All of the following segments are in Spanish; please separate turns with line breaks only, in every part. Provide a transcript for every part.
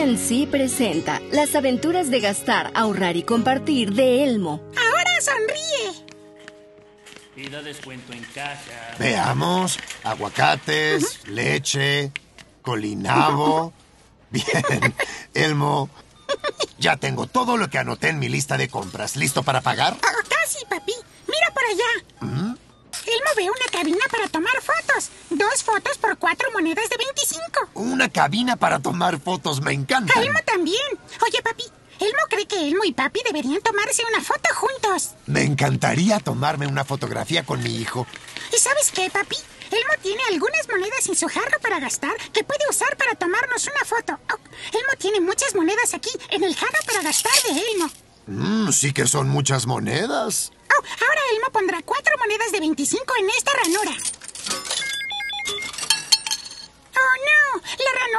PNC presenta las aventuras de gastar, ahorrar y compartir de Elmo.
Ahora sonríe.
Pida descuento en caja.
Veamos, aguacates, leche, colinabo. Bien, Elmo, ya tengo todo lo que anoté en mi lista de compras. ¿Listo para pagar?
Oh, casi, papi. Mira por allá. Elmo ve una cabina para tomar fotos. Dos fotos por cuatro monedas de 25.
Una cabina para tomar fotos, me encanta.
Elmo también. Oye, papi. Elmo cree que Elmo y papi deberían tomarse una foto juntos.
Me encantaría tomarme una fotografía con mi hijo.
¿Y sabes qué, papi? Elmo tiene algunas monedas en su jarro para gastar que puede usar para tomarnos una foto. Oh, Elmo tiene muchas monedas aquí en el jarro para gastar de Elmo.
Mmm, sí que son muchas monedas.
Oh, ahora Elmo pondrá cuatro monedas de 25 en esta ranura. ¡Oh, no!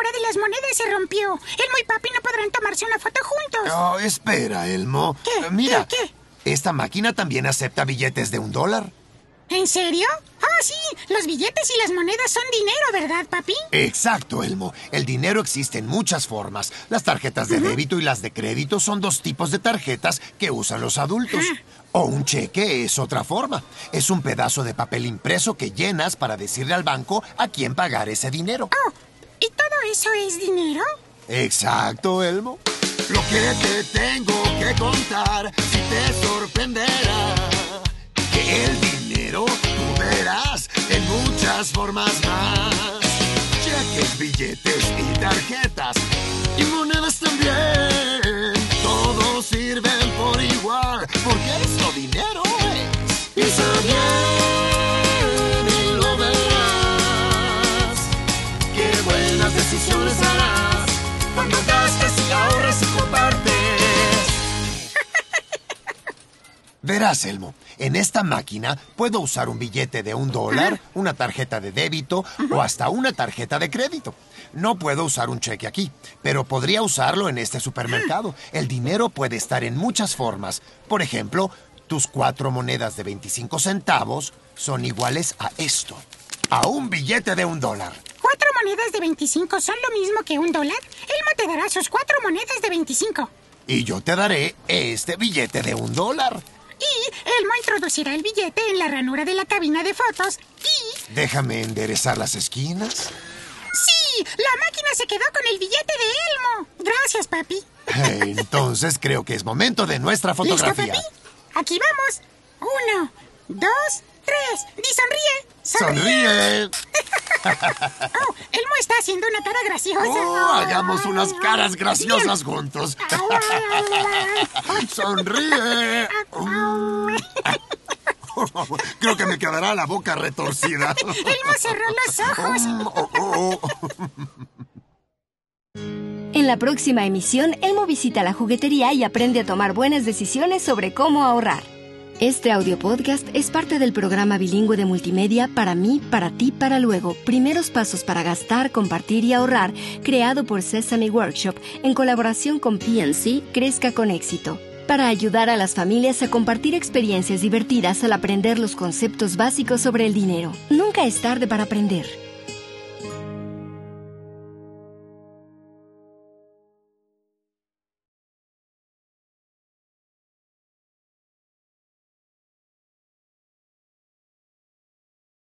Ranura de las monedas se rompió. Elmo y papi no podrán tomarse una foto juntos.
Oh, espera, Elmo.
¿Qué?
Eh, Mira,
¿Qué? ¿Qué?
esta máquina también acepta billetes de un dólar.
¿En serio? Oh, sí. Los billetes y las monedas son dinero, ¿verdad, papi?
Exacto, Elmo. El dinero existe en muchas formas. Las tarjetas de débito y las de crédito son dos tipos de tarjetas que usan los adultos. O un cheque es otra forma. Es un pedazo de papel impreso que llenas para decirle al banco a quién pagar ese dinero.
Oh, ¿y todo eso es dinero?
Exacto, Elmo. Lo que te tengo que contar si te sorprenderá que el dinero tú verás en muchas formas más. Cheques, billetes y tarjetas y monedas también. Todos sirven por igual porque esto dinero Verás, Elmo, en esta máquina puedo usar un billete de un dólar, una tarjeta de débito o hasta una tarjeta de crédito. No puedo usar un cheque aquí, pero podría usarlo en este supermercado. El dinero puede estar en muchas formas. Por ejemplo, tus cuatro monedas de 25 centavos son iguales a esto, a un billete de un dólar.
¿Cuatro monedas de 25 son lo mismo que un dólar? Elmo te dará sus cuatro monedas de 25.
Y yo te daré este billete de un dólar.
Y Elmo introducirá el billete en la ranura de la cabina de fotos y...
Déjame enderezar las esquinas.
¡Sí! La máquina se quedó con el billete de Elmo. Gracias, papi.
Entonces creo que es momento de nuestra
¿Listo,
fotografía.
papi? Aquí vamos. Uno, dos, tres. ¡Di sonríe!
¡Sonríe!
Oh, Elmo está haciendo una cara graciosa.
Oh, hagamos unas caras graciosas juntos. ¡Sonríe! Creo que me quedará la boca retorcida.
Elmo cerró los ojos.
Oh, oh, oh.
En la próxima emisión, Elmo visita la juguetería y aprende a tomar buenas decisiones sobre cómo ahorrar. Este audio podcast es parte del programa bilingüe de multimedia Para mí, para ti, para luego. Primeros pasos para gastar, compartir y ahorrar, creado por Sesame Workshop en colaboración con PNC Crezca con éxito. Para ayudar a las familias a compartir experiencias divertidas al aprender los conceptos básicos sobre el dinero. Nunca es tarde para aprender.